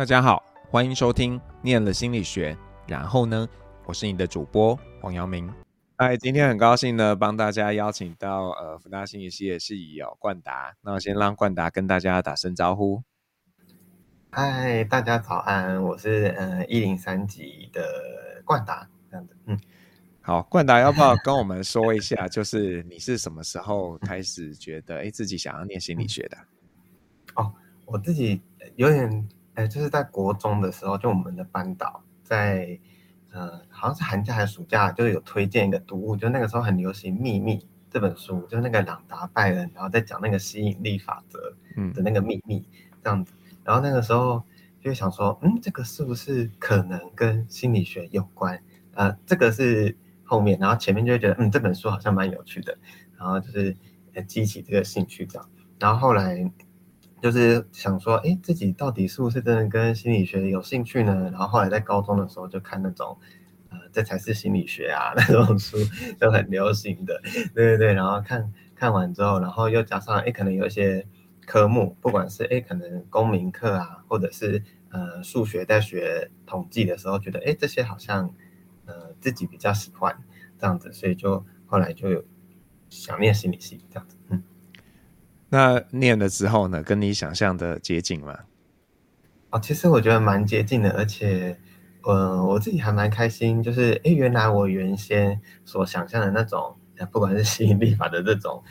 大家好，欢迎收听《念了心理学》，然后呢，我是你的主播黄阳明。嗨，今天很高兴呢，帮大家邀请到呃，福大心理系的系友冠达。那我先让冠达跟大家打声招呼。嗨，大家早安，我是呃一零三级的冠达，这样子。嗯，好，冠达要不要跟我们说一下，就是你是什么时候开始觉得哎自己想要念心理学的？哦，我自己有点。哎，就是在国中的时候，就我们的班导在，呃，好像是寒假还是暑假，就是有推荐一个读物，就那个时候很流行《秘密》这本书，就是那个朗达·拜恩，然后在讲那个吸引力法则的那个秘密这样子。然后那个时候就想说，嗯，这个是不是可能跟心理学有关？呃，这个是后面，然后前面就会觉得，嗯，这本书好像蛮有趣的，然后就是激起这个兴趣这样。然后后来。就是想说，哎，自己到底是不是真的跟心理学有兴趣呢？然后后来在高中的时候就看那种，呃，这才是心理学啊 那种书，都很流行的，对对对。然后看看完之后，然后又加上，哎，可能有一些科目，不管是哎，可能公民课啊，或者是呃数学在学统计的时候，觉得哎这些好像呃自己比较喜欢这样子，所以就后来就有想念心理系这样子，嗯。那念了之后呢，跟你想象的接近吗？哦，其实我觉得蛮接近的，而且，呃，我自己还蛮开心，就是，诶，原来我原先所想象的那种，不管是吸引力法的这种，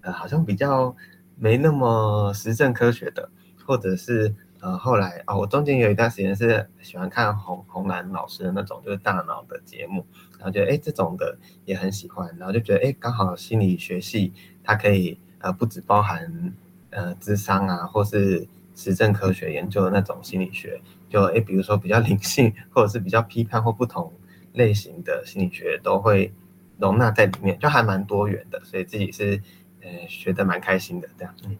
呃，好像比较没那么实证科学的，或者是，呃，后来、哦，我中间有一段时间是喜欢看洪洪兰老师的那种，就是大脑的节目，然后觉得，诶，这种的也很喜欢，然后就觉得，诶，刚好心理学系它可以。呃，不只包含呃智商啊，或是实证科学研究的那种心理学，就诶，比如说比较 灵性，或者是比较批判或不同类型的心理学，都会容纳在里面，就还蛮多元的，所以自己是呃学的蛮开心的这样。嗯，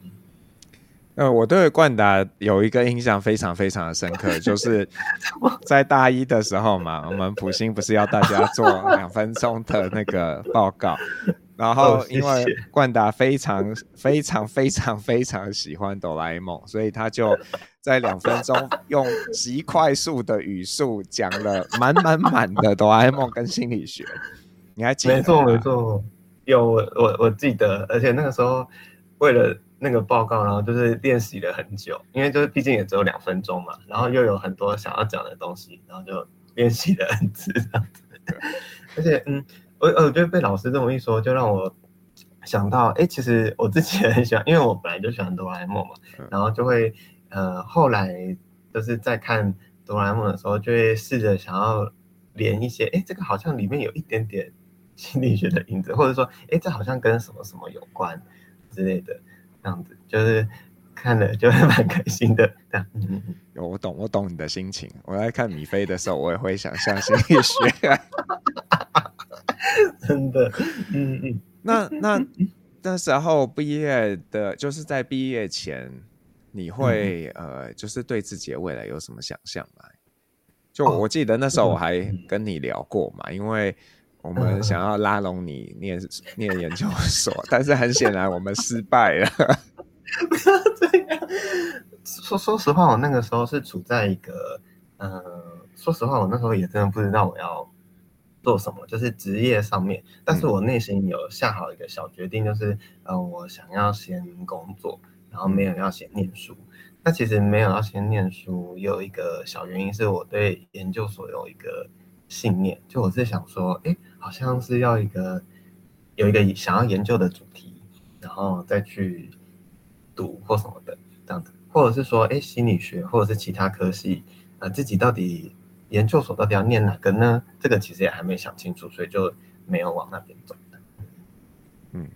呃，我对冠达有一个印象非常非常的深刻，就 是在大一的时候嘛，我们普心不是要大家做两分钟的那个报告。然后，因为冠达非常非常非常非常喜欢哆啦 A 梦，所以他就在两分钟 用极快速的语速讲了满满满的哆啦 A 梦跟心理学。你还记得吗？没错没错，有我我我记得，而且那个时候为了那个报告，然后就是练习了很久，因为就是毕竟也只有两分钟嘛，然后又有很多想要讲的东西，然后就练习了很久这样子。而且嗯。我我觉得被老师这么一说，就让我想到，哎，其实我自己也很喜欢，因为我本来就喜欢哆啦 A 梦嘛，然后就会，呃，后来就是在看哆啦 A 梦的时候，就会试着想要连一些，哎，这个好像里面有一点点心理学的影子，或者说，哎，这好像跟什么什么有关之类的，这样子，就是看了就会蛮开心的，这样。嗯嗯，有我懂，我懂你的心情。我在看米菲的时候，我也会想象心理学。真的，嗯嗯，那那那时候毕业的，就是在毕业前，你会、嗯、呃，就是对自己的未来有什么想象吗？就我记得那时候我还跟你聊过嘛，哦、因为我们想要拉拢你念、嗯、念研究所，但是很显然我们失败了。不要这样，说说实话，我那个时候是处在一个，嗯、呃，说实话，我那时候也真的不知道我要。做什么就是职业上面，但是我内心有下好一个小决定，就是，呃，我想要先工作，然后没有要先念书。那其实没有要先念书，有一个小原因是我对研究所有一个信念，就我是想说，哎，好像是要一个有一个想要研究的主题，然后再去读或什么的这样子，或者是说，哎，心理学或者是其他科系，呃，自己到底。研究所到底要念哪个呢？这个其实也还没想清楚，所以就没有往那边走的。嗯，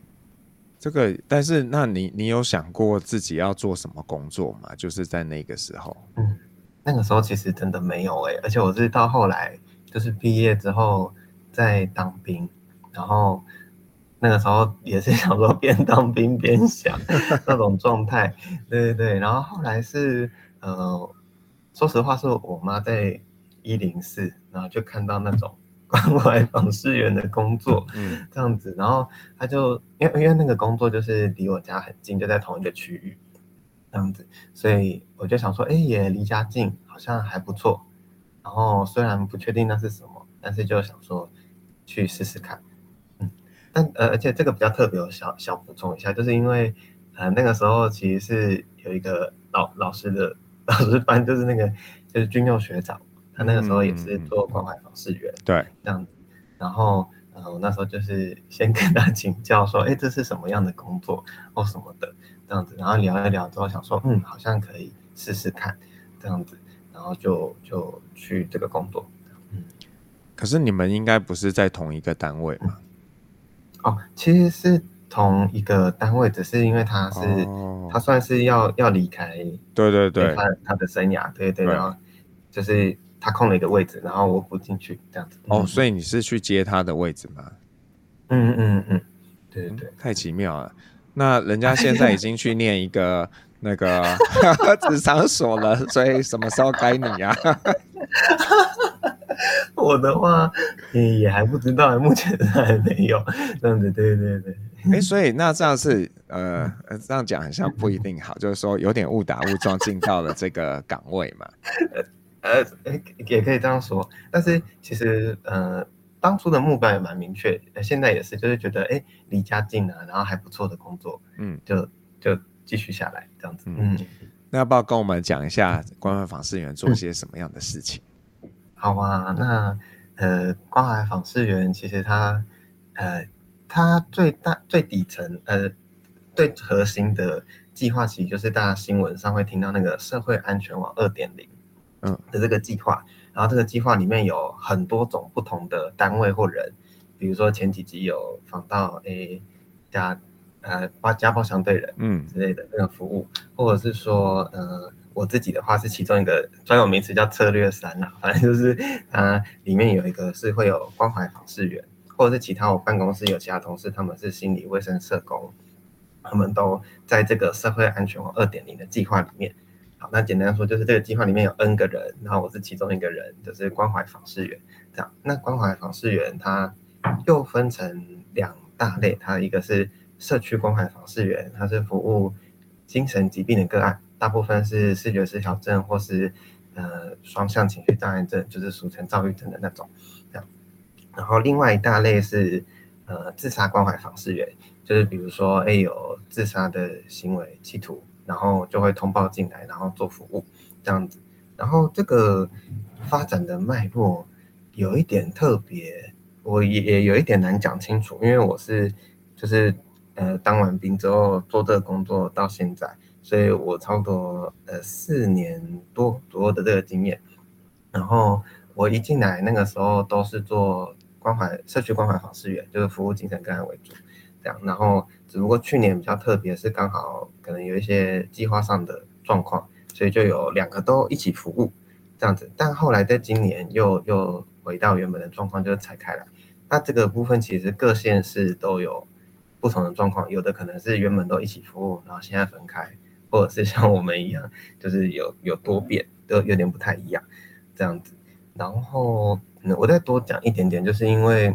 这个，但是那你你有想过自己要做什么工作吗？就是在那个时候。嗯，那个时候其实真的没有哎、欸，而且我是到后来就是毕业之后在当兵，然后那个时候也是想说边当兵边想 那种状态。对对对，然后后来是呃，说实话是我妈在。一零四，然后就看到那种 关怀访视员的工作，嗯，这样子，然后他就因为因为那个工作就是离我家很近，就在同一个区域，这样子，所以我就想说，哎，也离家近，好像还不错。然后虽然不确定那是什么，但是就想说去试试看。嗯，但呃，而且这个比较特别，我小小补充一下，就是因为呃那个时候其实是有一个老老师的老师班，就是那个就是军佑学长，他那个时候也是做关怀访视员，对、嗯，这样子。然后呃我那时候就是先跟他请教说，哎，这是什么样的工作或什么的。这样子，然后聊一聊之后，想说，嗯，好像可以试试看，这样子，然后就就去这个工作。嗯，可是你们应该不是在同一个单位吗？哦，其实是同一个单位，只是因为他是、哦、他算是要要离开，对对对，他他的生涯，对对，对，然后就是他空了一个位置，然后我补进去，这样子。哦，所以你是去接他的位置吗？嗯嗯嗯，对对对，太奇妙了。那人家 现在已经去念一个那个 职场所了，所以什么时候该你呀？我的话也还不知道，目前还没有这样子。对对对，哎、欸，所以那这样是呃，这样讲好像不一定好，就是说有点误打误撞进到了这个岗位嘛。呃，也可以这样说，但是其实呃。当初的目标也蛮明确，现在也是，就是觉得哎，离家近啊，然后还不错的工作，嗯，就就继续下来这样子。嗯，那要不要跟我们讲一下关怀访视员做些什么样的事情？嗯、好啊，那呃，关怀访视员其实他呃，他最大最底层呃最核心的计划，其实就是大家新闻上会听到那个社会安全网二点零，嗯的这个计划。然后这个计划里面有很多种不同的单位或人，比如说前几集有访到 A 家呃家暴相对人嗯之类的那个服务，或者是说呃我自己的话是其中一个专有名词叫策略三啦，反正就是它里面有一个是会有关怀访视员，或者是其他我办公室有其他同事他们是心理卫生社工，他们都在这个社会安全网二点零的计划里面。好，那简单说就是这个计划里面有 N 个人，然后我是其中一个人，就是关怀访视员。这样，那关怀访视员他又分成两大类，他一个是社区关怀访视员，他是服务精神疾病的个案，大部分是视觉失调症或是呃双向情绪障碍症，就是俗称躁郁症的那种。这样，然后另外一大类是呃自杀关怀访视员，就是比如说哎有自杀的行为企图。然后就会通报进来，然后做服务这样子。然后这个发展的脉络有一点特别，我也也有一点难讲清楚，因为我是就是呃当完兵之后做这个工作到现在，所以我差不多呃四年多左右的这个经验。然后我一进来那个时候都是做关怀社区关怀访视员，就是服务精神个案为主。这样，然后只不过去年比较特别，是刚好可能有一些计划上的状况，所以就有两个都一起服务这样子。但后来在今年又又回到原本的状况，就是拆开来。那这个部分其实各县市都有不同的状况，有的可能是原本都一起服务，然后现在分开，或者是像我们一样，就是有有多变，都有点不太一样这样子。然后我再多讲一点点，就是因为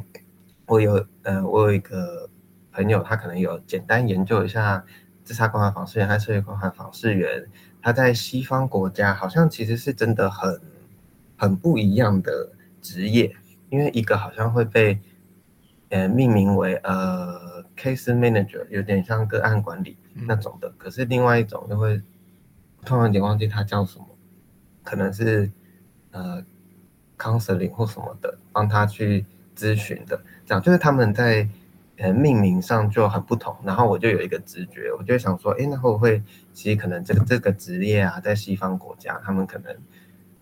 我有呃，我有一个。朋友他可能有简单研究一下自杀关怀访视员和社会关怀访视员，他在西方国家好像其实是真的很很不一样的职业，因为一个好像会被呃命名为呃 case manager，有点像个案管理那种的，可是另外一种就会突然间忘记他叫什么，可能是呃 counseling 或什么的，帮他去咨询的，这样就是他们在。呃，命名上就很不同，然后我就有一个直觉，我就想说，哎，那会不会其实可能这个这个职业啊，在西方国家，他们可能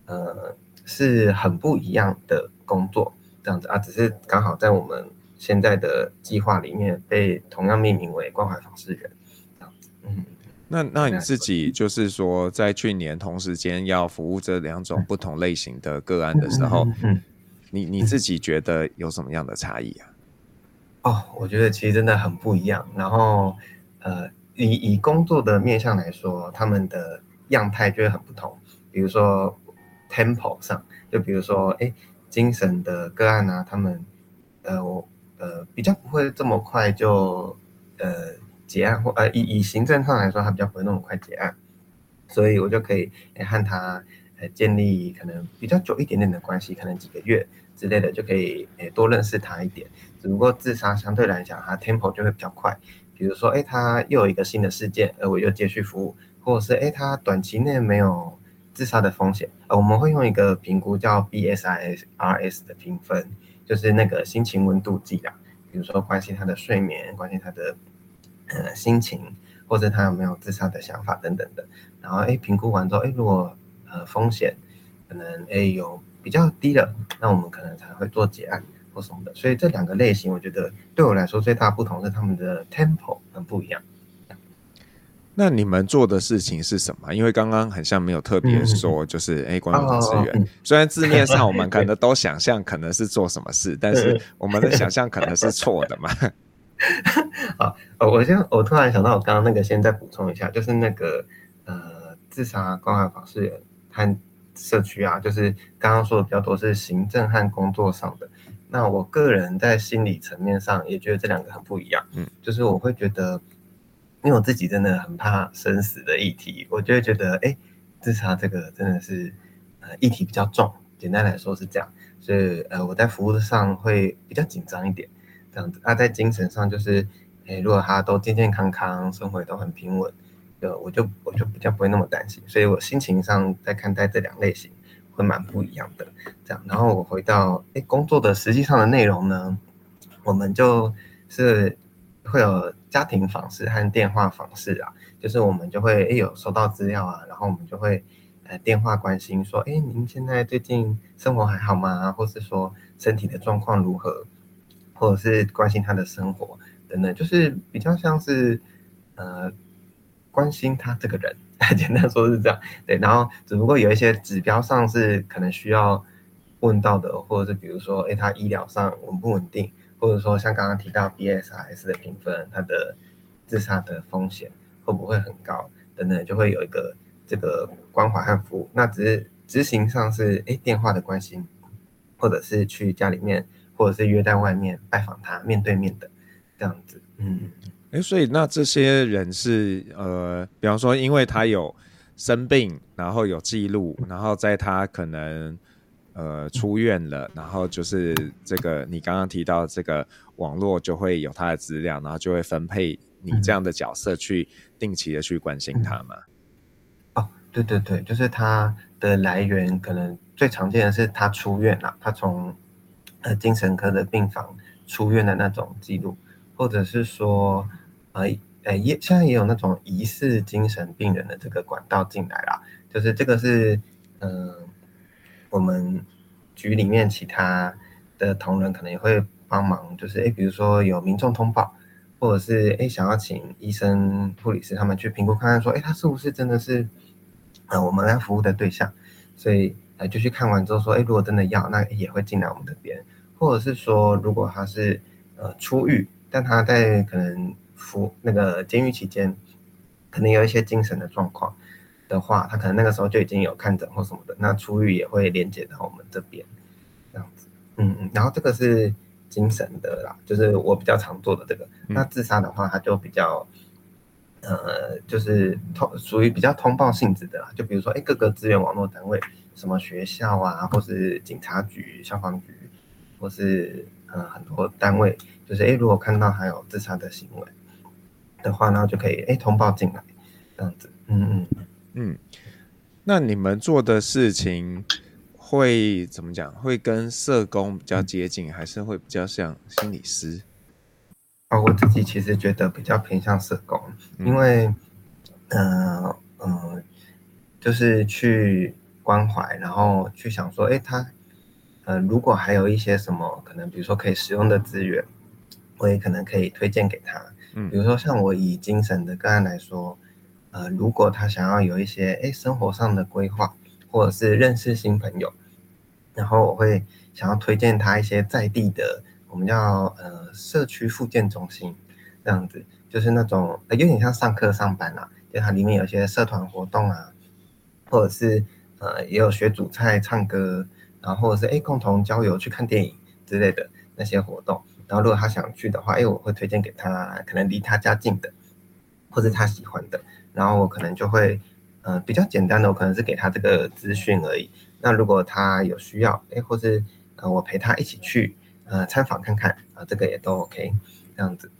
呃是很不一样的工作这样子啊，只是刚好在我们现在的计划里面被同样命名为关怀访视员这样子。嗯，那那你自己就是说，在去年同时间要服务这两种不同类型的个案的时候，嗯，嗯，你你自己觉得有什么样的差异啊？哦，我觉得其实真的很不一样。然后，呃，以以工作的面向来说，他们的样态就会很不同。比如说，tempo 上，就比如说，哎，精神的个案啊，他们，呃，我呃比较不会这么快就呃结案，或呃以以行政上来说，他比较不会那么快结案。所以我就可以和他呃建立可能比较久一点点的关系，可能几个月之类的就可以诶多认识他一点。只不过自杀相对来讲，它 tempo 就会比较快。比如说，诶，他又有一个新的事件，而我又接续服务，或者是诶，他短期内没有自杀的风险，呃，我们会用一个评估叫 BSIRS 的评分，就是那个心情温度计啊。比如说，关心他的睡眠，关心他的呃心情，或者他有没有自杀的想法等等的。然后，诶，评估完之后，诶，如果呃风险可能诶有比较低的，那我们可能才会做结案或什么的。所以这两个类型，我觉得对我来说最大的不同是他们的 tempo 很不一样。那你们做的事情是什么？因为刚刚很像没有特别说，就是哎，关怀资源。虽然字面上我们可能 都想象可能是做什么事，但是 我们的想象可能是错的嘛。好，我先我突然想到，我刚刚那个先再补充一下，就是那个呃，自杀关怀访视员和社区啊，就是刚刚说的比较多是行政和工作上的。那我个人在心理层面上也觉得这两个很不一样。嗯，就是我会觉得。因为我自己真的很怕生死的议题，我就会觉得，哎，自杀这个真的是，呃，议题比较重。简单来说是这样，所以，呃，我在服务上会比较紧张一点，这样子。那、啊、在精神上就是，哎，如果他都健健康康，生活也都很平稳，就我就我就比较不会那么担心。所以我心情上在看待这两类型会蛮不一样的。这样，然后我回到，哎，工作的实际上的内容呢，我们就是会有。家庭访视和电话访视啊，就是我们就会诶有收到资料啊，然后我们就会呃电话关心说，哎，您现在最近生活还好吗？或是说身体的状况如何？或者是关心他的生活等等，就是比较像是呃关心他这个人，简单说是这样。对，然后只不过有一些指标上是可能需要问到的，或者是比如说，哎，他医疗上稳不稳定？或者说像刚刚提到 BSIS 的评分，他的自杀的风险会不会很高等等，就会有一个这个关怀和服务。那只是执行上是诶电话的关心，或者是去家里面，或者是约在外面拜访他，面对面的这样子。嗯，诶，所以那这些人是呃，比方说因为他有生病，然后有记录，然后在他可能。呃，出院了，然后就是这个你刚刚提到这个网络就会有他的资料，然后就会分配你这样的角色去定期的去关心他嘛。哦，对对对，就是他的来源可能最常见的是他出院了，他从呃精神科的病房出院的那种记录，或者是说呃呃也现在也有那种疑似精神病人的这个管道进来了，就是这个是嗯。我们局里面其他的同仁可能也会帮忙，就是哎，比如说有民众通报，或者是哎想要请医生、护理师他们去评估看看，说哎他是不是真的是呃我们要服务的对象，所以呃就去看完之后说哎如果真的要，那也会进来我们这边，或者是说如果他是呃出狱，但他在可能服那个监狱期间，可能有一些精神的状况。的话，他可能那个时候就已经有看诊或什么的，那出狱也会连接到我们这边，这样子，嗯嗯，然后这个是精神的啦，就是我比较常做的这个。嗯、那自杀的话，它就比较，呃，就是通属于比较通报性质的啦，就比如说，哎，各个资源网络单位，什么学校啊，或是警察局、消防局，或是呃很多单位，就是哎，如果看到还有自杀的行为的话，然后就可以哎通报进来，这样子，嗯嗯。嗯，那你们做的事情会怎么讲？会跟社工比较接近，还是会比较像心理师？哦，我自己其实觉得比较偏向社工，因为，嗯、呃、嗯，就是去关怀，然后去想说，哎，他，呃，如果还有一些什么可能，比如说可以使用的资源，我也可能可以推荐给他。嗯，比如说像我以精神的个案来说。呃，如果他想要有一些诶生活上的规划，或者是认识新朋友，然后我会想要推荐他一些在地的，我们叫呃社区复健中心，这样子，就是那种有点像上课上班啊，就它里面有些社团活动啊，或者是呃也有学煮菜、唱歌，然后或者是诶共同郊游去看电影之类的那些活动，然后如果他想去的话，哎我会推荐给他，可能离他家近的，或者他喜欢的。然后我可能就会，呃，比较简单的，我可能是给他这个资讯而已。那如果他有需要，哎，或是呃，我陪他一起去呃参访看看啊，呃，这个也都 OK，这样子。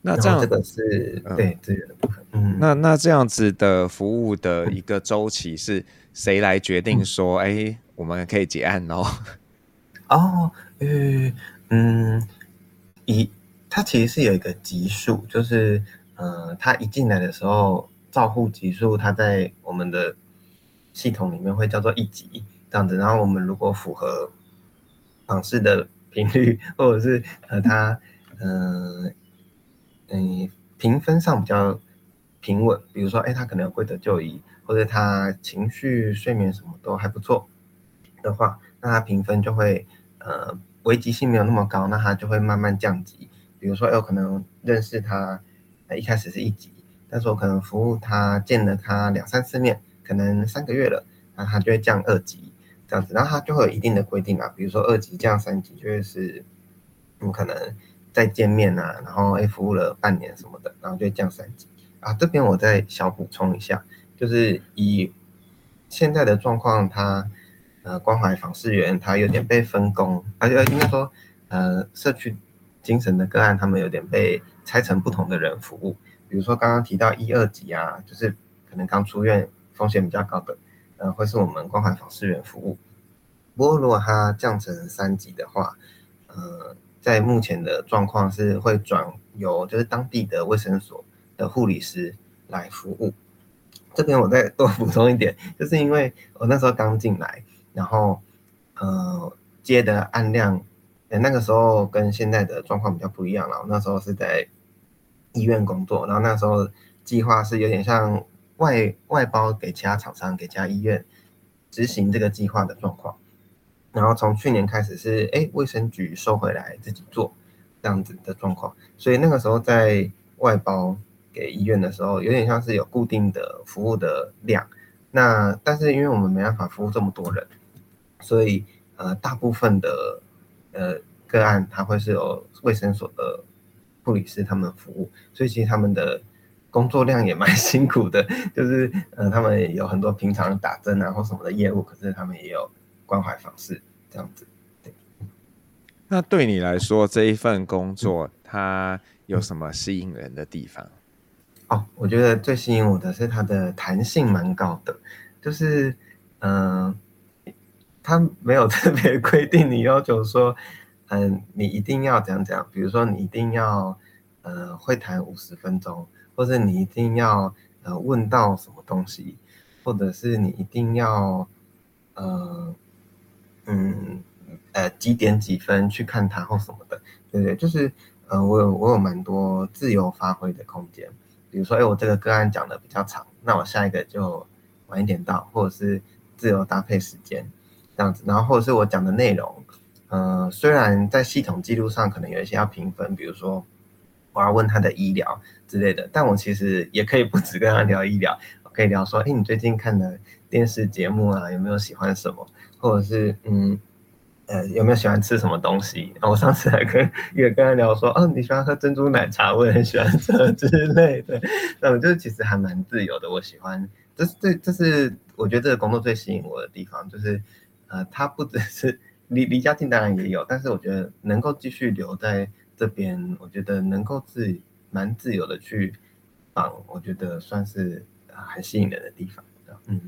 那这样这个是、嗯、对资源的部分。嗯，那那这样子的服务的一个周期是谁来决定说，哎、嗯，我们可以结案 哦？哦，呃，嗯，一，它其实是有一个级数，就是呃，他一进来的时候。照护级数，它在我们的系统里面会叫做一级这样子。然后我们如果符合访视的频率，或者是呃它嗯嗯评分上比较平稳，比如说哎他可能有归得就医，或者他情绪、睡眠什么都还不错的话，那他评分就会呃危急性没有那么高，那他就会慢慢降级。比如说有可能认识他，一开始是一级。但是我可能服务他见了他两三次面，可能三个月了，那他就会降二级这样子，然后他就会有一定的规定啊，比如说二级降三级，就会是你可能再见面啊，然后诶服务了半年什么的，然后就降三级啊。这边我再小补充一下，就是以现在的状况，他呃关怀访视员他有点被分工，而且应该说呃社区精神的个案，他们有点被拆成不同的人服务。比如说刚刚提到一二级啊，就是可能刚出院风险比较高的，呃，会是我们关怀访视员服务。不过如果它降成三级的话，呃，在目前的状况是会转由就是当地的卫生所的护理师来服务。这边我再多补充一点，就是因为我那时候刚进来，然后呃接的案量，呃，那个时候跟现在的状况比较不一样了。那时候是在医院工作，然后那时候计划是有点像外外包给其他厂商、给其他医院执行这个计划的状况。然后从去年开始是哎卫生局收回来自己做这样子的状况，所以那个时候在外包给医院的时候，有点像是有固定的服务的量。那但是因为我们没办法服务这么多人，所以呃大部分的呃个案它会是由卫生所的。护理师他们服务，所以其实他们的工作量也蛮 辛苦的，就是呃，他们有很多平常打针啊或什么的业务，可是他们也有关怀方式这样子。对。那对你来说，这一份工作它有什么吸引人的地方？哦，我觉得最吸引我的是它的弹性蛮高的，就是嗯，它、他、没有特别规定你要求说。嗯，你一定要怎样怎样，比如说你一定要呃会谈五十分钟，或者你一定要呃问到什么东西，或者是你一定要呃嗯呃几点几分去看他或什么的，对对，就是呃我有我有蛮多自由发挥的空间，比如说哎我这个个案讲的比较长，那我下一个就晚一点到，或者是自由搭配时间这样子，然后或者是我讲的内容。呃，虽然在系统记录上可能有一些要评分，比如说我要问他的医疗之类的，但我其实也可以不只跟他聊医疗，我 可以聊说，哎，你最近看的电视节目啊，有没有喜欢什么？或者是嗯，呃，有没有喜欢吃什么东西？我上次还跟也跟他聊说，哦，你喜欢喝珍珠奶茶，我也很喜欢喝之类的。那我就是其实还蛮自由的，我喜欢，这是这这是我觉得这个工作最吸引我的地方，就是呃，他不只是。离离家近当然也有，但是我觉得能够继续留在这边，我觉得能够自蛮自由的去访，我觉得算是很吸引人的地方。嗯，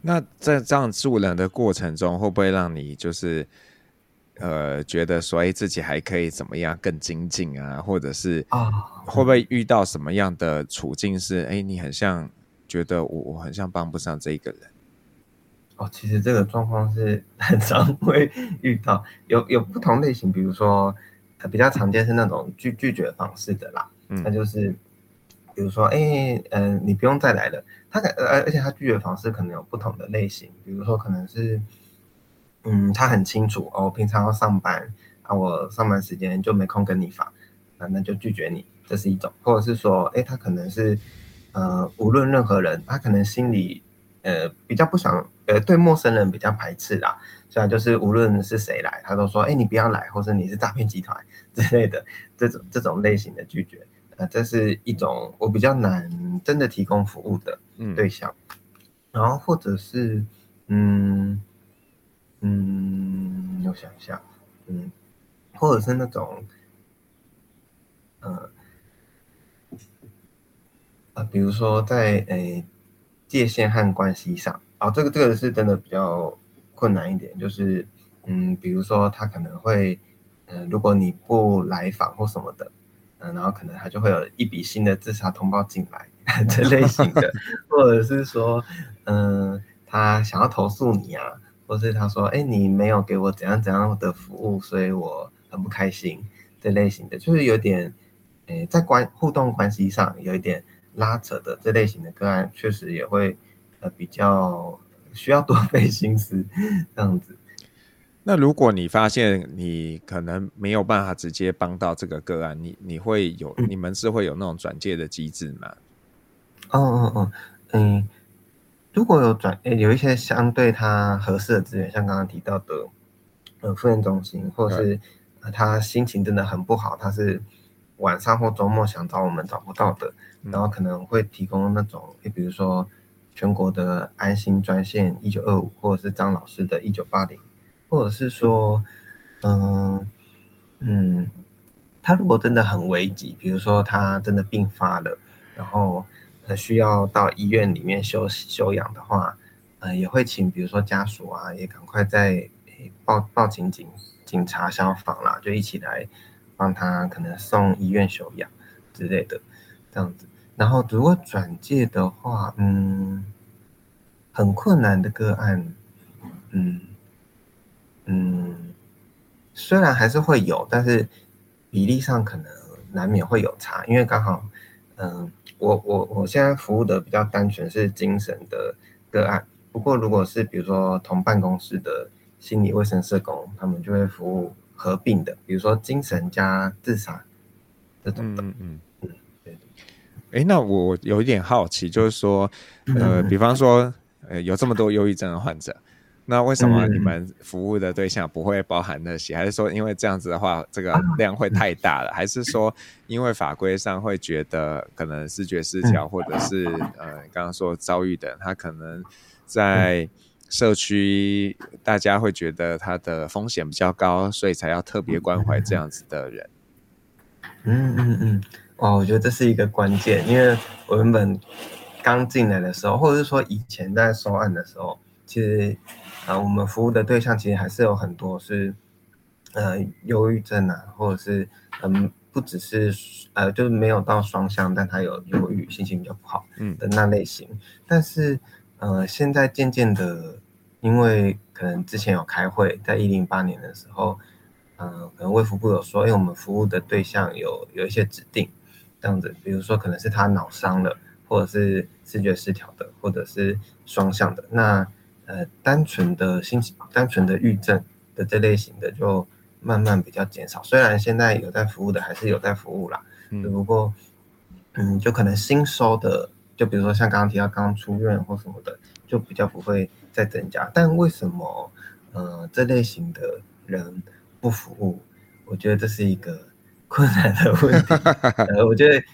那在这样助人的过程中，会不会让你就是呃觉得说，哎，自己还可以怎么样更精进啊？或者是啊，会不会遇到什么样的处境是，哎，你很像觉得我我很像帮不上这一个人？哦，其实这个状况是 很常会遇到，有有不同类型，比如说，比较常见是那种拒拒绝方式的啦，嗯，那就是，比如说，哎，嗯、呃，你不用再来了，他可呃，而且他拒绝方式可能有不同的类型，比如说可能是，嗯，他很清楚哦，我平常要上班啊，我上班时间就没空跟你发，那那就拒绝你，这是一种，或者是说，哎，他可能是，呃，无论任何人，他可能心里。呃，比较不想，呃，对陌生人比较排斥啦，所以就是无论是谁来，他都说，哎，你不要来，或者你是诈骗集团 之类的这种这种类型的拒绝，呃，这是一种我比较难真的提供服务的对象。然后或者是嗯嗯，我想一下，嗯，或者是那种，呃，呃，比如说在诶界限和关系上，啊、哦，这个这个是真的比较困难一点，就是嗯，比如说他可能会，嗯、呃，如果你不来访或什么的。嗯然后可能他就会有一笔新的自杀通报进来，这类型的，或者是说，嗯、呃，他想要投诉你啊，或是他说，哎，你没有给我怎样怎样的服务，所以我很不开心，这类型的，就是有点，诶，在关互动关系上有一点拉扯的这类型的个案，确实也会，呃，比较需要多费心思这样子。那如果你发现你可能没有办法直接帮到这个个案，你你会有、嗯、你们是会有那种转介的机制吗？哦哦哦，嗯，如果有转，有一些相对他合适的资源，像刚刚提到的，呃，复健中心，或是他心情真的很不好，他是晚上或周末想找我们找不到的，嗯、然后可能会提供那种，比如说全国的安心专线一九二五，或者是张老师的一九八零。或者是说，嗯嗯，他如果真的很危急，比如说他真的病发了，然后呃需要到医院里面休休养的话，呃，也会请比如说家属啊，也赶快在报报警警警察消防啦，就一起来帮他可能送医院休养之类的这样子。然后如果转介的话，嗯，很困难的个案，嗯。嗯，虽然还是会有，但是比例上可能难免会有差，因为刚好，嗯，我我我现在服务的比较单纯是精神的个案，不过如果是比如说同办公室的心理卫生社工，他们就会服务合并的，比如说精神加自杀这种的。嗯嗯，哎，那我有一点好奇，就是说，呃，比方说，呃，有这么多忧郁症的患者。那为什么你们服务的对象不会包含那些？嗯、还是说因为这样子的话，这个量会太大了？还是说因为法规上会觉得可能视觉失调，或者是呃刚刚说遭遇的，他可能在社区大家会觉得他的风险比较高，所以才要特别关怀这样子的人？嗯嗯嗯，哦，我觉得这是一个关键，因为我原本刚进来的时候，或者是说以前在收案的时候，其实。啊，我们服务的对象其实还是有很多是，呃，忧郁症啊，或者是嗯，不只是呃，就是没有到双向，但他有忧郁，心情比较不好，嗯的那类型。嗯、但是呃，现在渐渐的，因为可能之前有开会，在一零八年的时候，嗯、呃，可能卫福部有说，因为我们服务的对象有有一些指定，这样子，比如说可能是他脑伤了，或者是视觉失调的，或者是双向的，那。呃，单纯的心情、单纯的郁症的这类型的，就慢慢比较减少。虽然现在有在服务的，还是有在服务啦。嗯。不过，嗯，就可能新收的，就比如说像刚刚提到刚出院或什么的，就比较不会再增加。但为什么，呃，这类型的人不服务？我觉得这是一个困难的问题。呃，我觉得，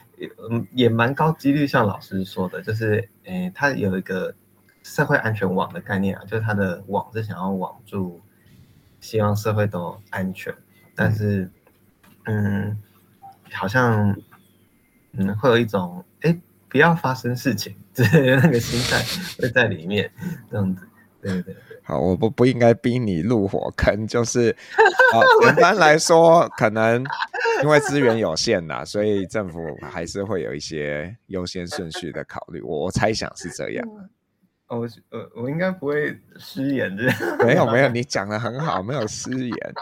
嗯，也蛮高几率，像老师说的，就是，诶，他有一个。社会安全网的概念啊，就是它的网是想要网住，希望社会都安全，但是，嗯，好像，嗯，会有一种，哎，不要发生事情，这那个心态会在里面，这样子，对对对。好，我不不应该逼你入火坑，就是，好，简单来说，可能因为资源有限呐，所以政府还是会有一些优先顺序的考虑，我我猜想是这样。我呃，我应该不会失言的。没有没有，你讲的很好，没有失言。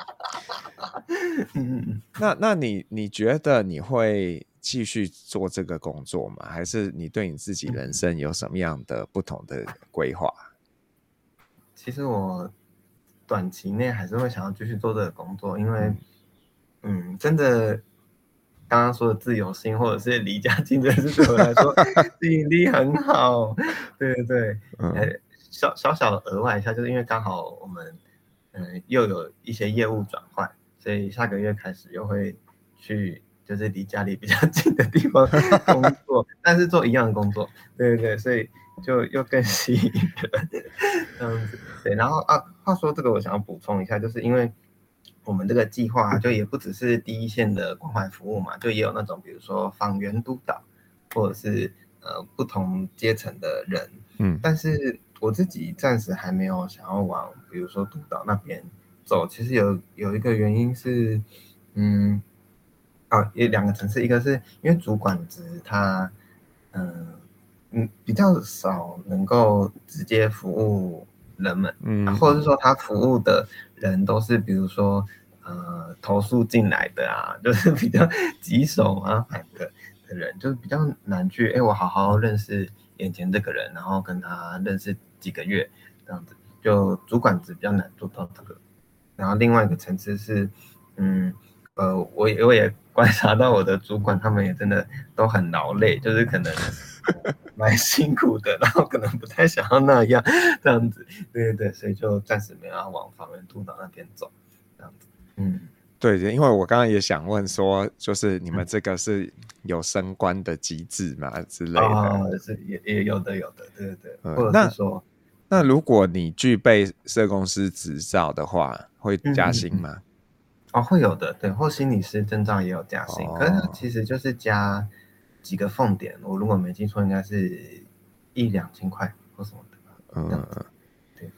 那那你你觉得你会继续做这个工作吗？还是你对你自己人生有什么样的不同的规划？其实我短期内还是会想要继续做这个工作，因为嗯，嗯，真的。刚刚说的自由心，或者是离家近，这是对我来说 吸引力很好。对对对，嗯、小小小的额外一下，就是因为刚好我们嗯、呃、又有一些业务转换，所以下个月开始又会去就是离家里比较近的地方工作，但是做一样的工作。对对对，所以就又更吸引人，这样子。对，然后啊，话说这个，我想要补充一下，就是因为我们这个计划就也不只是第一线的关怀服务嘛，就也有那种比如说访员督导，或者是呃不同阶层的人，嗯，但是我自己暂时还没有想要往比如说督导那边走。其实有有一个原因是，嗯，啊，有两个层次，一个是因为主管职他，嗯。嗯，比较少能够直接服务人们，嗯，或者是说他服务的人都是比如说呃投诉进来的啊，就是比较棘手麻烦的的人，就是比较难去哎，我好好认识眼前这个人，然后跟他认识几个月这样子，就主管职比较难做到这个。然后另外一个层次是，嗯呃，我我也观察到我的主管他们也真的都很劳累，就是可能。蛮辛苦的，然后可能不太想要那样 这样子，对对对，所以就暂时没有要往访员督导那边走，这样子。嗯，对，因为我刚刚也想问说，就是你们这个是有升官的机制嘛、嗯、之类的？哦，是也也有的，有的，对对对。嗯、或者是说那，那如果你具备社工师执照的话，会加薪吗？嗯、哦，会有的，对，或心理师证照也有加薪，哦、可是其实就是加。几个缝点，我如果没记错，应该是一两千块或什么的。嗯，对。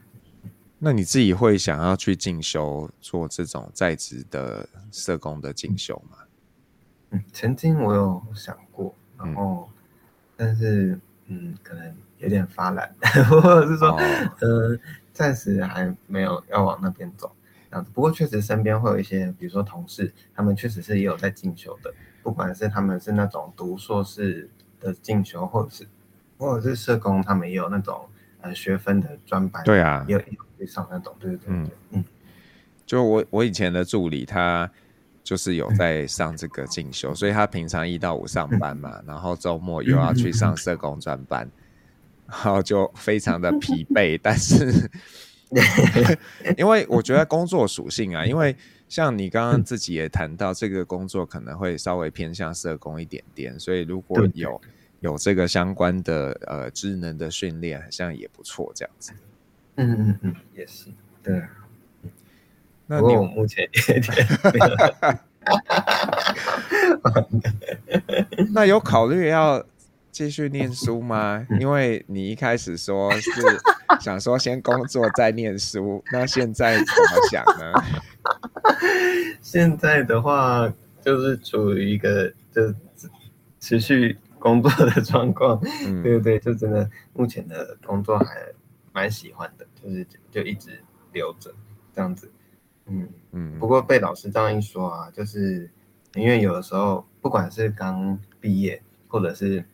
那你自己会想要去进修做这种在职的社工的进修吗？嗯，曾经我有想过，然后，嗯、但是嗯，可能有点发懒，或者是说，哦、呃，暂时还没有要往那边走。这样子，不过确实身边会有一些，比如说同事，他们确实是也有在进修的。不管是他们是那种读硕士的进修，或者是或者是社工，他们也有那种呃学分的专班，对啊，也有也上那种，对对对，嗯嗯。就我我以前的助理，他就是有在上这个进修，嗯、所以他平常一到五上班嘛，嗯、然后周末又要去上社工专班，嗯、然后就非常的疲惫。但是，因为我觉得工作属性啊，因为。像你刚刚自己也谈到，这个工作可能会稍微偏向社工一点点，所以如果有有这个相关的呃智能的训练，好像也不错，这样子。嗯嗯嗯，也是。对。那你目前也 那有考虑要继续念书吗？因为你一开始说是 想说先工作再念书，那现在怎么想呢？现在的话，就是处于一个就持续工作的状况，嗯、对对对，就真的目前的工作还蛮喜欢的，就是就一直留着这样子，嗯嗯。不过被老师这样一说啊，就是因为有的时候，不管是刚毕业，或者是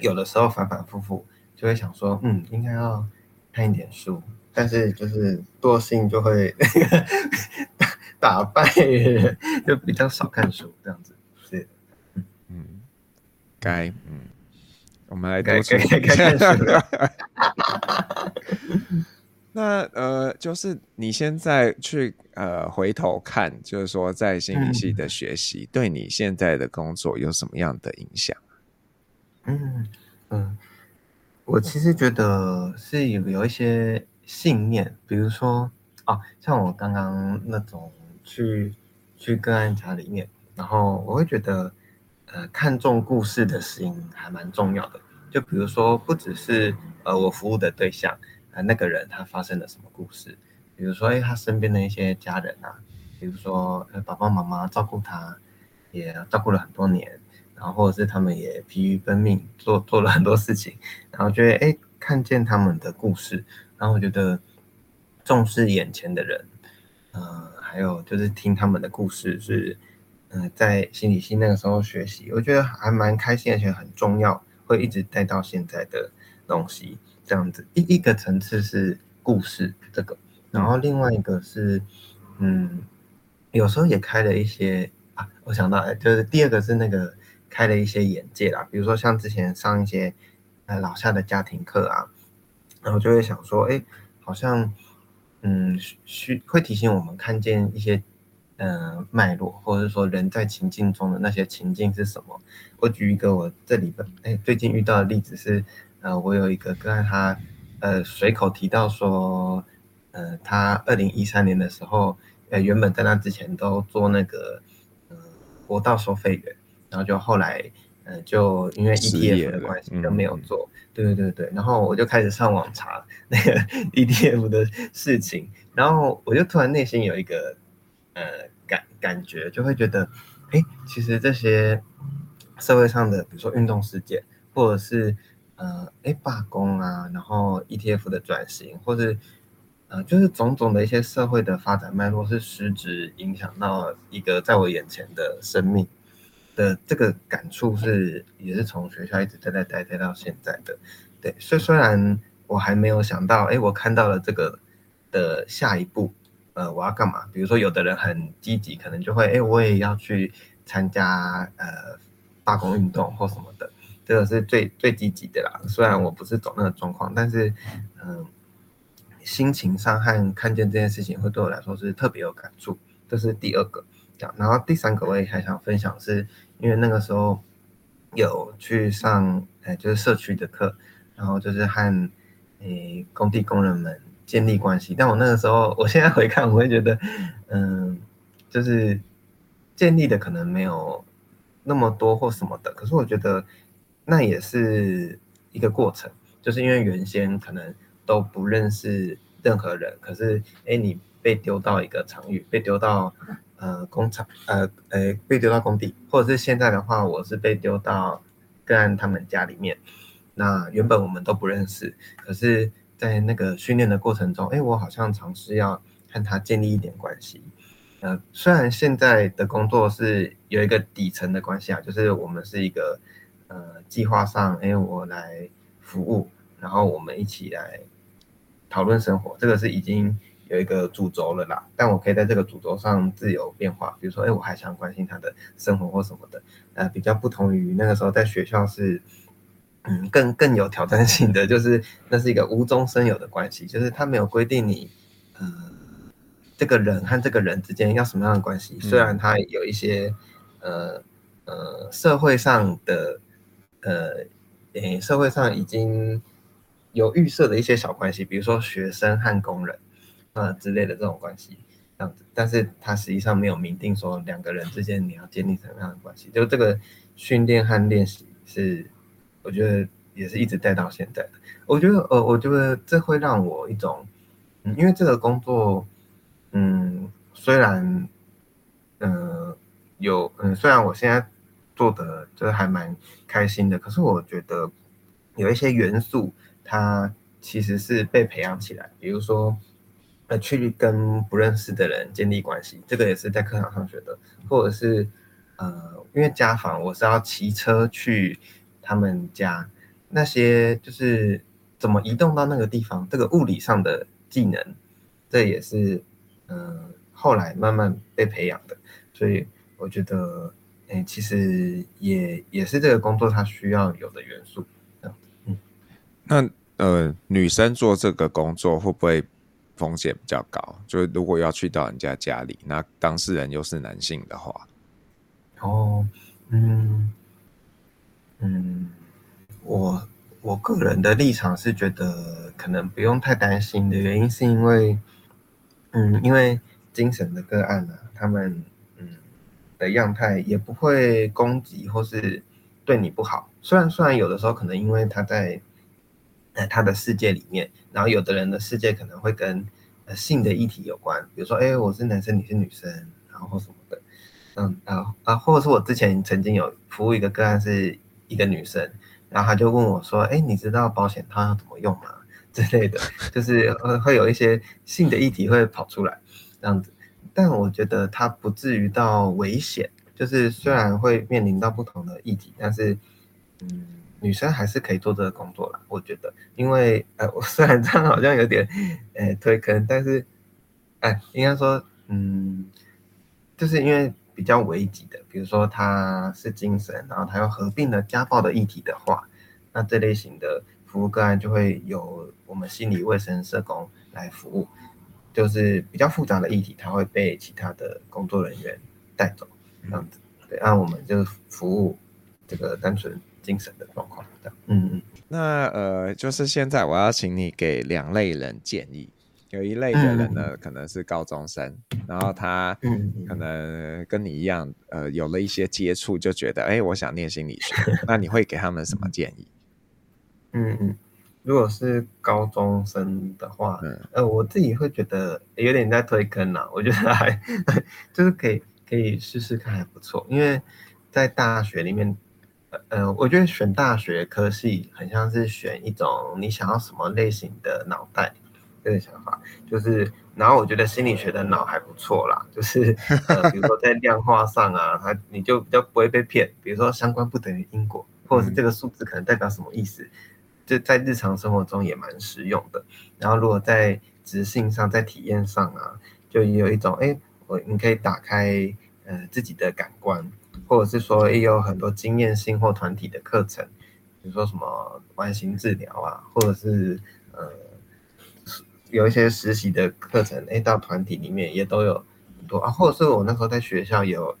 有的时候反反复复，就会想说，嗯，应该要看一点书。但是就是惰性就会 打败，就比较少看书这样子，是，嗯，该，嗯，我们来多看看书。那呃，就是你现在去呃回头看，就是说在心理系的学习，嗯、对你现在的工作有什么样的影响？嗯嗯，我其实觉得是有有一些。信念，比如说，哦，像我刚刚那种去去个案家里面，然后我会觉得，呃，看重故事的心还蛮重要的。就比如说，不只是呃我服务的对象，呃那个人他发生了什么故事，比如说，哎，他身边的一些家人啊，比如说，呃，爸爸妈妈照顾他，也照顾了很多年，然后或者是他们也疲于奔命，做做了很多事情，然后觉得，哎，看见他们的故事。然后我觉得重视眼前的人，嗯、呃，还有就是听他们的故事是，嗯、在心理系那个时候学习，我觉得还蛮开心，而且很重要，会一直带到现在的东西。这样子一一个层次是故事这个，然后另外一个是，嗯，有时候也开了一些啊，我想到就是第二个是那个开了一些眼界啦，比如说像之前上一些呃老夏的家庭课啊。然后就会想说，哎，好像，嗯，需会提醒我们看见一些，呃，脉络，或者说人在情境中的那些情境是什么。我举一个我这里边，哎，最近遇到的例子是，呃，我有一个个案，他呃随口提到说，呃，他二零一三年的时候，呃，原本在那之前都做那个呃国道收费员，然后就后来呃就因为 ETF 的关系都没有做。对对对对，然后我就开始上网查那个 ETF 的事情，然后我就突然内心有一个呃感感觉，就会觉得，哎，其实这些社会上的，比如说运动事件，或者是呃，哎罢工啊，然后 ETF 的转型，或是呃，就是种种的一些社会的发展脉络，是实质影响到一个在我眼前的生命。的这个感触是，也是从学校一直在在待待到现在的，对，虽虽然我还没有想到，哎，我看到了这个的下一步，呃，我要干嘛？比如说，有的人很积极，可能就会，哎，我也要去参加呃罢工运动或什么的，这个是最最积极的啦。虽然我不是走那个状况，但是，嗯、心情上和看见这件事情，会对我来说是特别有感触。这是第二个。然后第三个我也还想分享是，因为那个时候有去上，哎，就是社区的课，然后就是和诶工地工人们建立关系。但我那个时候，我现在回看，我会觉得，嗯，就是建立的可能没有那么多或什么的。可是我觉得那也是一个过程，就是因为原先可能都不认识任何人，可是哎，你被丢到一个场域，被丢到。呃，工厂，呃，呃，被丢到工地，或者是现在的话，我是被丢到个案他们家里面。那原本我们都不认识，可是，在那个训练的过程中，哎，我好像尝试要和他建立一点关系。呃，虽然现在的工作是有一个底层的关系啊，就是我们是一个呃计划上，哎，我来服务，然后我们一起来讨论生活，这个是已经。有一个主轴了啦，但我可以在这个主轴上自由变化。比如说，哎，我还想关心他的生活或什么的，呃，比较不同于那个时候在学校是，嗯，更更有挑战性的，就是那是一个无中生有的关系，就是他没有规定你，呃，这个人和这个人之间要什么样的关系。虽然他有一些，呃呃，社会上的，呃，诶，社会上已经有预设的一些小关系，比如说学生和工人。啊、之类的这种关系，这样子，但是他实际上没有明定说两个人之间你要建立什么样的关系，就这个训练和练习是，我觉得也是一直带到现在的。我觉得，呃，我觉得这会让我一种，嗯，因为这个工作，嗯，虽然，嗯、有，嗯，虽然我现在做的就是还蛮开心的，可是我觉得有一些元素，它其实是被培养起来，比如说。去跟不认识的人建立关系，这个也是在课堂上学的，或者是呃，因为家访，我是要骑车去他们家，那些就是怎么移动到那个地方，这个物理上的技能，这也是嗯、呃、后来慢慢被培养的，所以我觉得，哎、其实也也是这个工作它需要有的元素。嗯，那呃，女生做这个工作会不会？风险比较高，就是如果要去到人家家里，那当事人又是男性的话，哦，嗯嗯，我我个人的立场是觉得可能不用太担心的原因，是因为，嗯，因为精神的个案呢、啊，他们嗯的样态也不会攻击或是对你不好，虽然虽然有的时候可能因为他在。在他的世界里面，然后有的人的世界可能会跟呃性的议题有关，比如说，哎，我是男生，你是女生，然后什么的，嗯啊啊，或者是我之前曾经有服务一个个案是一个女生，然后他就问我说，哎，你知道保险套要怎么用吗？之类的，就是呃会有一些性的议题会跑出来这样子，但我觉得它不至于到危险，就是虽然会面临到不同的议题，但是嗯。女生还是可以做这个工作啦，我觉得，因为呃，我 虽然这样好像有点呃推坑，但是哎，应该说，嗯，就是因为比较危急的，比如说他是精神，然后他又合并了家暴的议题的话，那这类型的服务个案就会由我们心理卫生社工来服务，就是比较复杂的议题，他会被其他的工作人员带走，这样子，对，那我们就服务这个单纯。精神的状况，嗯嗯，那呃，就是现在我要请你给两类人建议。有一类的人呢，嗯、可能是高中生，然后他可能跟你一样，呃，有了一些接触，就觉得，哎，我想念心理学。那你会给他们什么建议？嗯嗯，如果是高中生的话，嗯、呃，我自己会觉得有点在推坑了。我觉得还 就是可以可以试试看，还不错。因为在大学里面，呃，我觉得选大学科系很像是选一种你想要什么类型的脑袋。这个想法就是，然后我觉得心理学的脑还不错啦，就是呃，比如说在量化上啊，它你就比较不会被骗。比如说相关不等于因果，或者是这个数字可能代表什么意思，就在日常生活中也蛮实用的。然后如果在直性上，在体验上啊，就有一种哎，我你可以打开呃自己的感官，或者是说也有很多经验性或团体的课程，比如说什么完形治疗啊，或者是呃。有一些实习的课程，哎，到团体里面也都有很多啊，或者是我那时候在学校有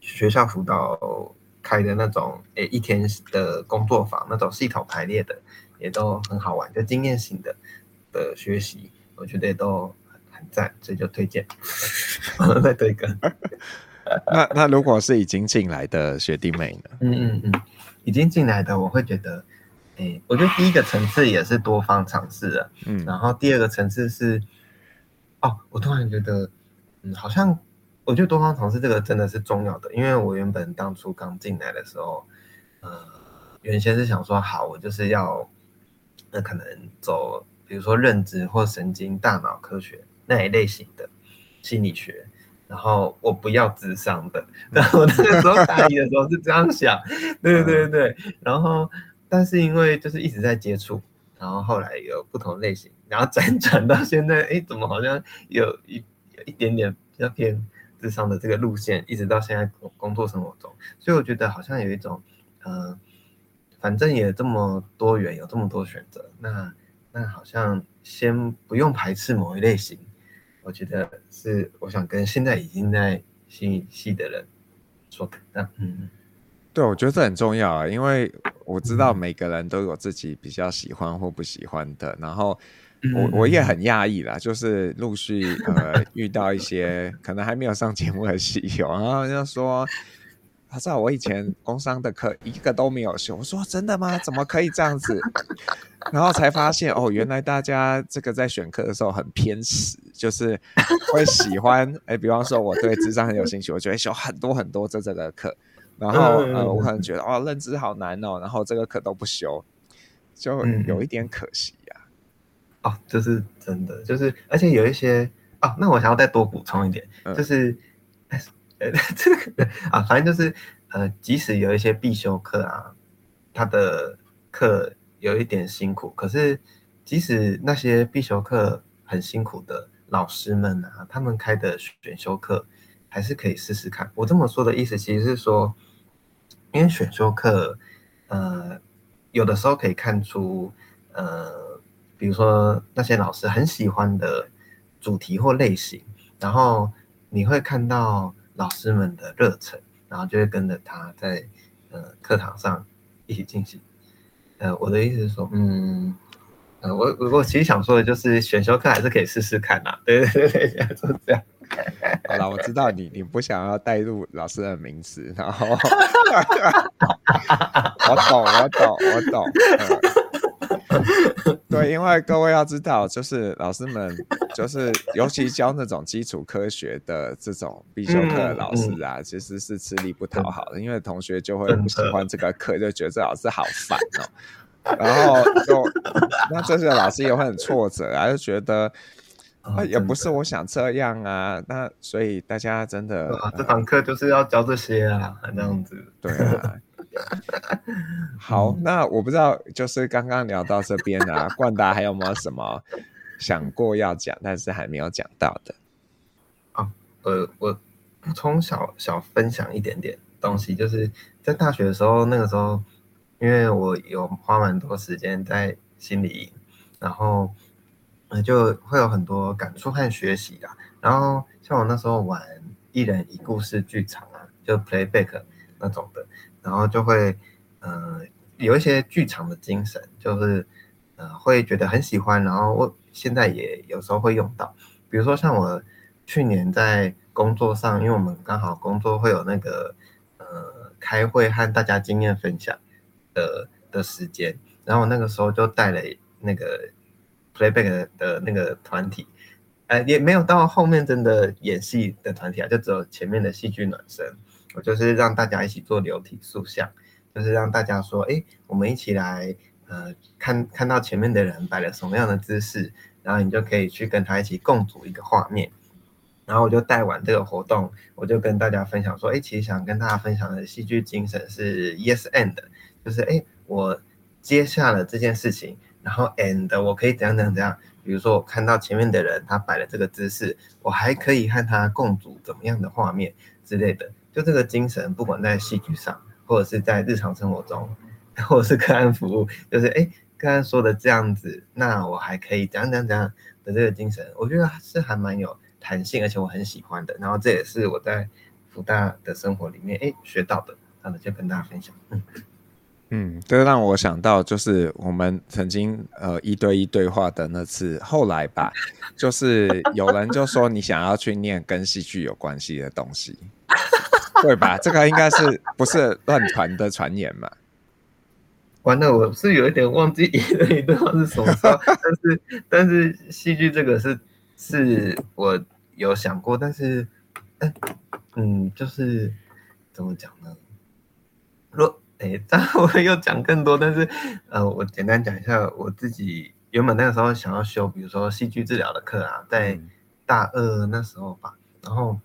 学校辅导开的那种，哎，一天的工作坊，那种系统排列的，也都很好玩，就经验型的的学习，我觉得也都很赞，所以就推荐。再推一个。那那如果是已经进来的学弟妹呢？嗯嗯嗯，已经进来的，我会觉得。欸、我觉得第一个层次也是多方尝试的，嗯，然后第二个层次是，哦，我突然觉得，嗯，好像我觉得多方尝试这个真的是重要的，因为我原本当初刚进来的时候，呃，原先是想说，好，我就是要，那可能走，比如说认知或神经大脑科学那一类型的心理学，然后我不要智商的，然后那个时候大一的时候是这样想，对对对对，然后。但是因为就是一直在接触，然后后来有不同类型，然后辗转到现在，哎，怎么好像有一有一点点比较偏智商的这个路线，一直到现在工作生活中，所以我觉得好像有一种，呃，反正也这么多元，有这么多选择，那那好像先不用排斥某一类型，我觉得是我想跟现在已经在心理系的人说的，嗯。对，我觉得这很重要啊，因为我知道每个人都有自己比较喜欢或不喜欢的，然后我我也很讶异啦，就是陆续呃遇到一些可能还没有上节目的戏友，然后就说，他知道我以前工商的课一个都没有修，我说真的吗？怎么可以这样子？然后才发现哦，原来大家这个在选课的时候很偏食，就是会喜欢哎，比方说我对智商很有兴趣，我就会修很多很多这这个课。然后呃，我可能觉得哦，认知好难哦，然后这个课都不修，就有一点可惜呀、啊嗯。哦，这是真的，就是而且有一些哦，那我想要再多补充一点，嗯、就是呃这个啊，反正就是呃，即使有一些必修课啊，他的课有一点辛苦，可是即使那些必修课很辛苦的老师们啊，他们开的选修课还是可以试试看。我这么说的意思，其实是说。因为选修课，呃，有的时候可以看出，呃，比如说那些老师很喜欢的主题或类型，然后你会看到老师们的热忱，然后就会跟着他在呃课堂上一起进行。呃，我的意思是说，嗯，呃，我我其实想说的就是选修课还是可以试试看呐，对 对对对，就是这样。好了，我知道你你不想要带入老师的名词，然后 我懂我懂我懂，嗯，对，因为各位要知道，就是老师们就是尤其教那种基础科学的这种必修课的老师啊，其实是吃力不讨好的，因为同学就会不喜欢这个课，就觉得这老师好烦哦，然后就那这些老师也会很挫折啊，就觉得。啊，也不是我想这样啊，那所以大家真的，啊、这堂课就是要教这些啊，那样子。对啊。好，那我不知道，就是刚刚聊到这边啊，冠达还有没有什么想过要讲，但是还没有讲到的？啊，呃，我补充小小分享一点点东西，就是在大学的时候，那个时候，因为我有花蛮多时间在心理，然后。就会有很多感触和学习的。然后像我那时候玩一人一故事剧场啊，就 playback 那种的，然后就会，呃，有一些剧场的精神，就是呃会觉得很喜欢，然后我现在也有时候会用到。比如说像我去年在工作上，因为我们刚好工作会有那个呃开会和大家经验分享的的时间，然后我那个时候就带了那个 playback 的那个团体。呃，也没有到后面真的演戏的团体啊，就只有前面的戏剧暖身。我就是让大家一起做流体塑像，就是让大家说，哎，我们一起来，呃，看看到前面的人摆了什么样的姿势，然后你就可以去跟他一起共组一个画面。然后我就带完这个活动，我就跟大家分享说，哎，其实想跟大家分享的戏剧精神是 yes and，就是哎，我接下了这件事情，然后 and 我可以怎样怎样怎样。比如说，我看到前面的人他摆了这个姿势，我还可以和他共组怎么样的画面之类的。就这个精神，不管在戏剧上，或者是在日常生活中，或者是个案服务，就是哎，刚刚说的这样子，那我还可以怎样怎样怎样的这个精神，我觉得是还蛮有弹性，而且我很喜欢的。然后这也是我在福大的生活里面哎学到的，那就跟大家分享。嗯。嗯，这让我想到，就是我们曾经呃一对一对话的那次，后来吧，就是有人就说你想要去念跟戏剧有关系的东西，对吧？这个应该是不是乱传的传言嘛？完了，我是有一点忘记一对一段话是什么时候，但是 但是戏剧这个是是我有想过，但是嗯，就是怎么讲呢？若哎，当然我会又讲更多，但是，呃，我简单讲一下我自己原本那个时候想要修，比如说戏剧治疗的课啊，在大二那时候吧，然后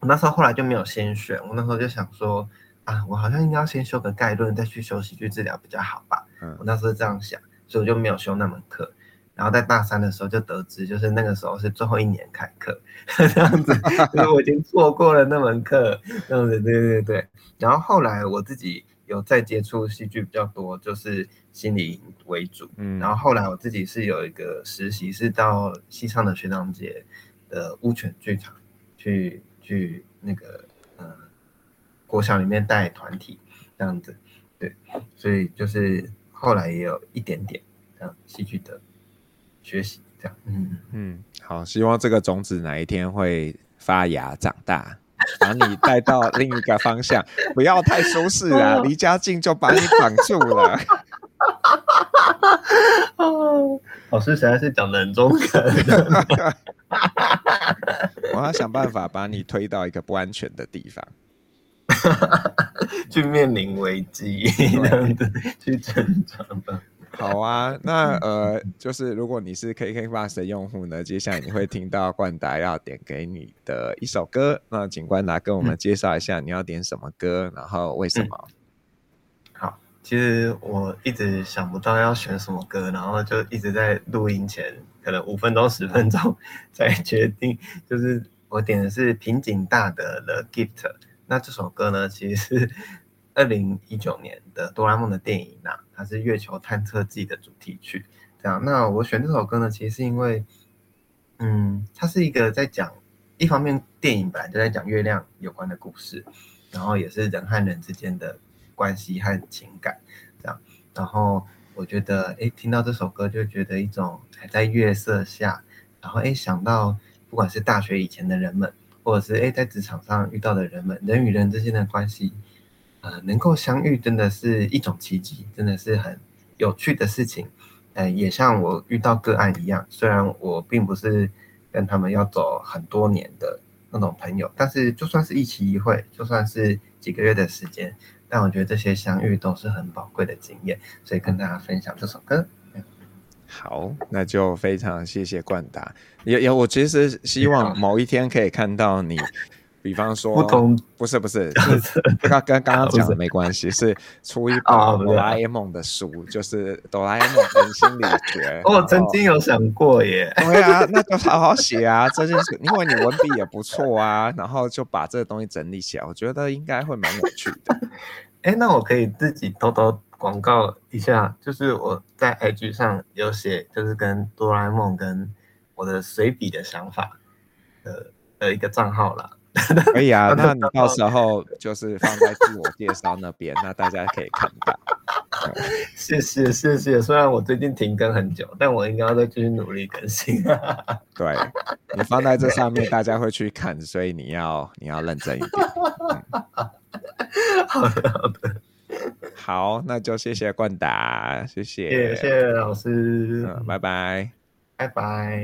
我那时候后来就没有先选，我那时候就想说，啊，我好像应该要先修个概论，再去修戏剧治疗比较好吧，我那时候这样想，所以我就没有修那门课，然后在大三的时候就得知，就是那个时候是最后一年开课，这样子，所以我已经错过了那门课，这样子，对对对，然后后来我自己。有再接触戏剧比较多，就是心理为主。嗯，然后后来我自己是有一个实习，是到西昌的学长姐的乌犬剧场去去那个呃国小里面带团体这样子，对，所以就是后来也有一点点这样戏剧的学习这样。嗯嗯，好，希望这个种子哪一天会发芽长大。把你带到另一个方向，不要太舒适啊！离家近就把你绑住了。老师实在是讲的很中肯。我要想办法把你推到一个不安全的地方，去面临危机，这样子去成长吧。好啊，那呃，就是如果你是 KKBOX 的用户呢，接下来你会听到冠达要点给你的一首歌。那请冠达跟我们介绍一下你要点什么歌，然后为什么？其实我一直想不到要选什么歌，然后就一直在录音前可能五分钟、十分钟才决定。就是我点的是平井大德的《Gift》。那这首歌呢，其实是。二零一九年的哆啦 A 梦的电影啊，它是月球探测记的主题曲。这样，那我选这首歌呢，其实是因为，嗯，它是一个在讲，一方面电影本来就在讲月亮有关的故事，然后也是人和人之间的关系和情感，这样。然后我觉得，哎，听到这首歌就觉得一种还在月色下，然后哎想到不管是大学以前的人们，或者是哎在职场上遇到的人们，人与人之间的关系。呃，能够相遇真的是一种奇迹，真的是很有趣的事情。呃，也像我遇到个案一样，虽然我并不是跟他们要走很多年的那种朋友，但是就算是一期一会，就算是几个月的时间，但我觉得这些相遇都是很宝贵的经验，所以跟大家分享这首歌。好，那就非常谢谢冠达。也也，我其实希望某一天可以看到你。比方说，不同不是不是，跟跟刚刚讲的没关系，是出一本哆啦 A 梦的书，就是哆啦 A 梦人心理学。我曾经有想过耶，对啊，那就好好写啊，这件事，因为你文笔也不错啊，然后就把这个东西整理起来，我觉得应该会蛮有趣的。哎，那我可以自己偷偷广告一下，就是我在 IG 上有写，就是跟哆啦 A 梦跟我的随笔的想法的的一个账号啦。可以啊，那你到时候就是放在自我介绍那边，那大家可以看到。谢谢谢谢，虽然我最近停更很久，但我应该要再继续努力更新。对，你放在这上面，大家会去看，所以你要你要认真一点。嗯、好的好的，好，那就谢谢冠达，谢谢谢谢老师，嗯，拜拜，拜拜，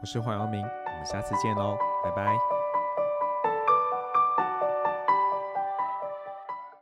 我是黄耀明，我们下次见喽，拜拜。